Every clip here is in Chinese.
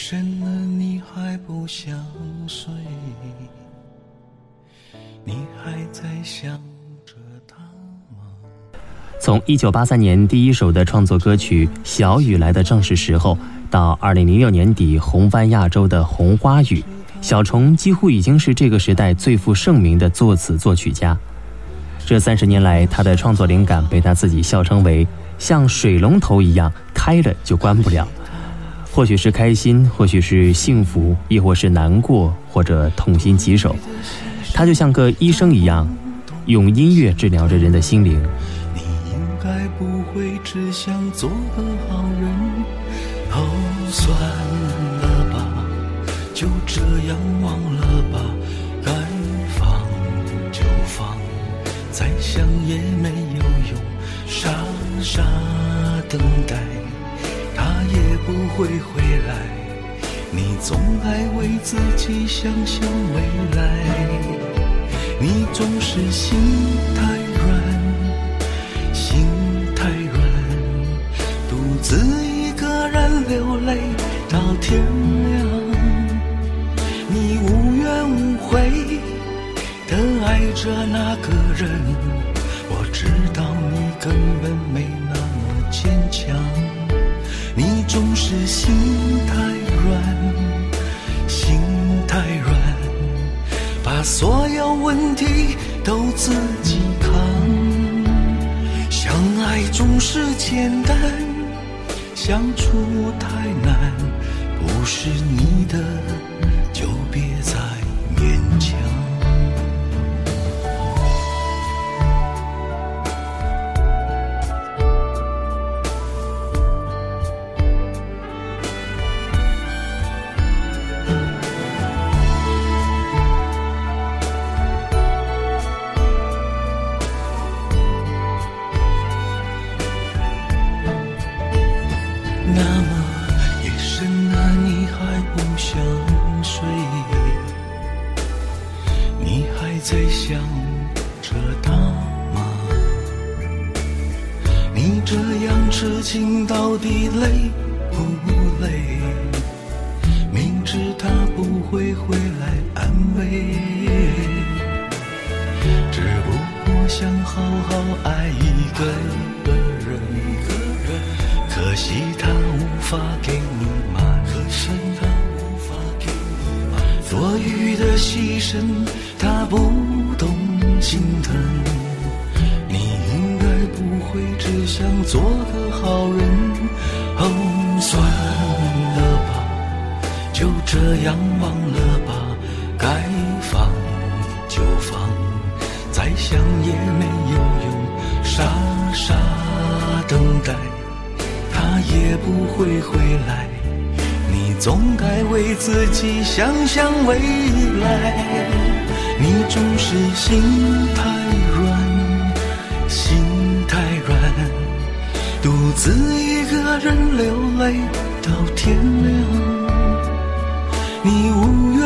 夜深了，你还不想睡？你还在想着他吗？从一九八三年第一首的创作歌曲《小雨来的正是时候》，到二零零六年底红翻亚洲的《红花雨》，小虫几乎已经是这个时代最负盛名的作词作曲家。这三十年来，他的创作灵感被他自己笑称为像水龙头一样开了就关不了。或许是开心，或许是幸福，亦或是难过，或者痛心疾首，他就像个医生一样，用音乐治疗着人的心灵。你应该不会只想做个好人，哦，算了吧，就这样忘了吧，该放就放，再想也没有用，傻傻等待。不会回来，你总爱为自己想象未来，你总是心太软，心太软，独自一个人流泪到天亮。你无怨无悔的爱着那个人，总是心太软，心太软，把所有问题都自己扛。相爱总是简单，相处太难，不是你的会来安慰。只不过想好好爱一个人，可惜他无法给你满身，他无法给你多余的牺牲，他不懂心疼。你应该不会只想做个好人，哦，算。这样忘了吧该放就放再想也没有用傻傻等待他也不会回来你总该为自己想想未来。你总是心太软心太软独自一个人流泪到天亮。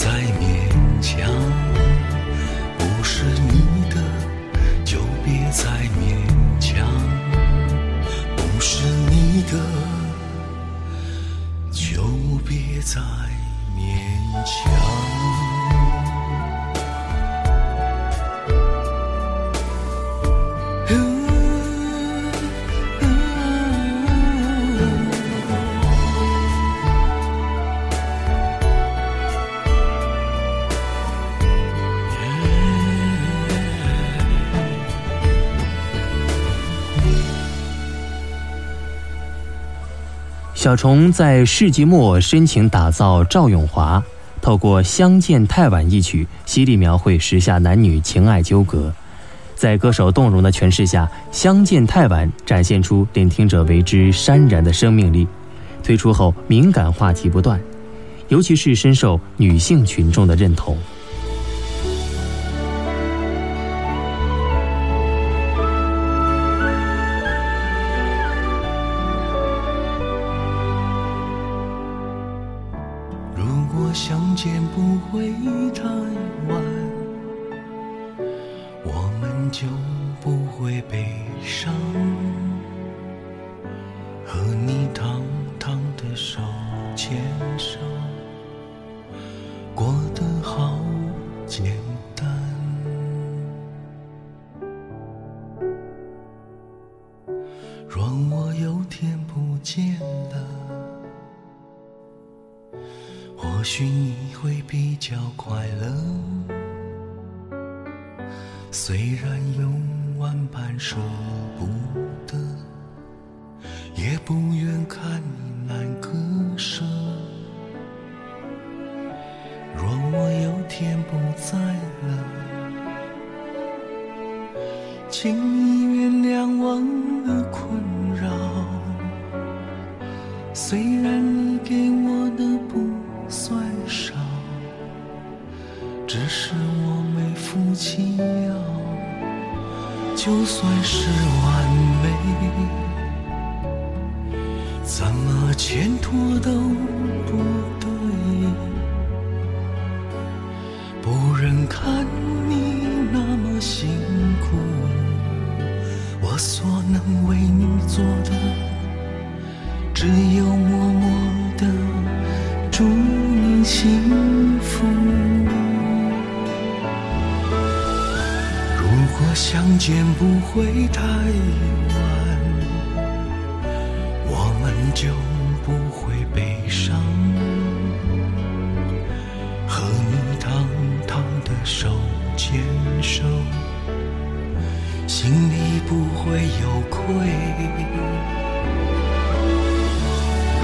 再勉强。不是你的，就别再勉强。不是你的，就别再勉强。小虫在世纪末深情打造赵咏华，透过《相见太晚》一曲，犀利描绘时下男女情爱纠葛。在歌手动容的诠释下，《相见太晚》展现出令听者为之潸然的生命力。推出后，敏感话题不断，尤其是深受女性群众的认同。会太晚，我们就不会悲伤。和你堂堂的手牵手，过得好简单。若我有天不见了。或许你会比较快乐虽然有万般舍不得，也不愿看你难割舍。若我有天不在了，请没福气。就算是完美，怎么牵拖都不对。不忍看你那么辛苦，我所能为你做的，只手牵手，心里不会有愧。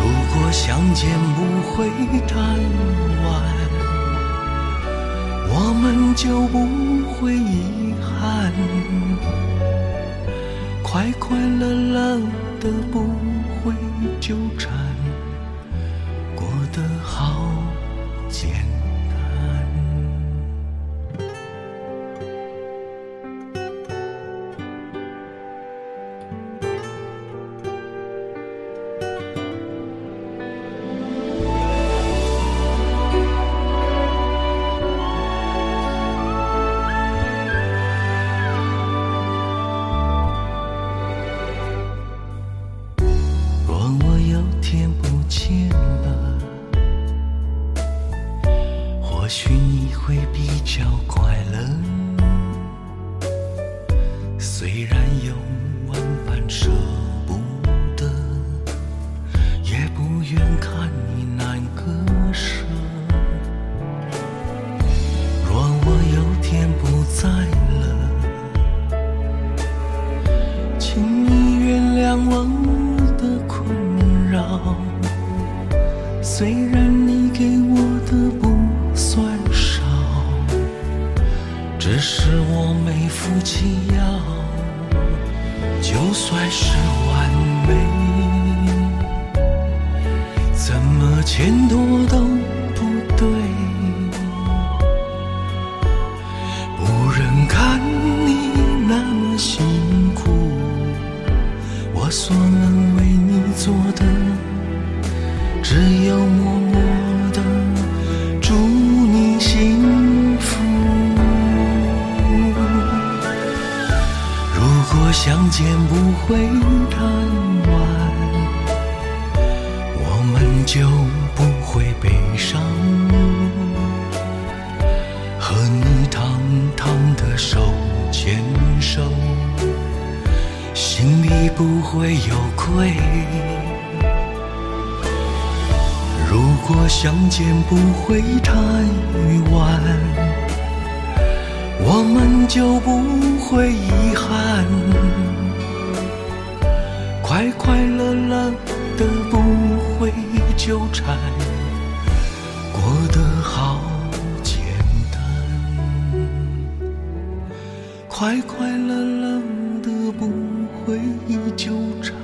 如果相见不会太晚，我们就不会遗憾，快快乐乐的不会纠缠，过得好简单。原谅我的困扰。虽然你给我的不算少，只是我没福气要。就算是完美，怎么牵多到？相见不会太晚，我们就不会悲伤。和你堂堂的手牵手，心里不会有愧。如果相见不会太晚，我们就不会遗憾。快快乐乐的不会纠缠，过得好简单。快快乐乐的不会纠缠。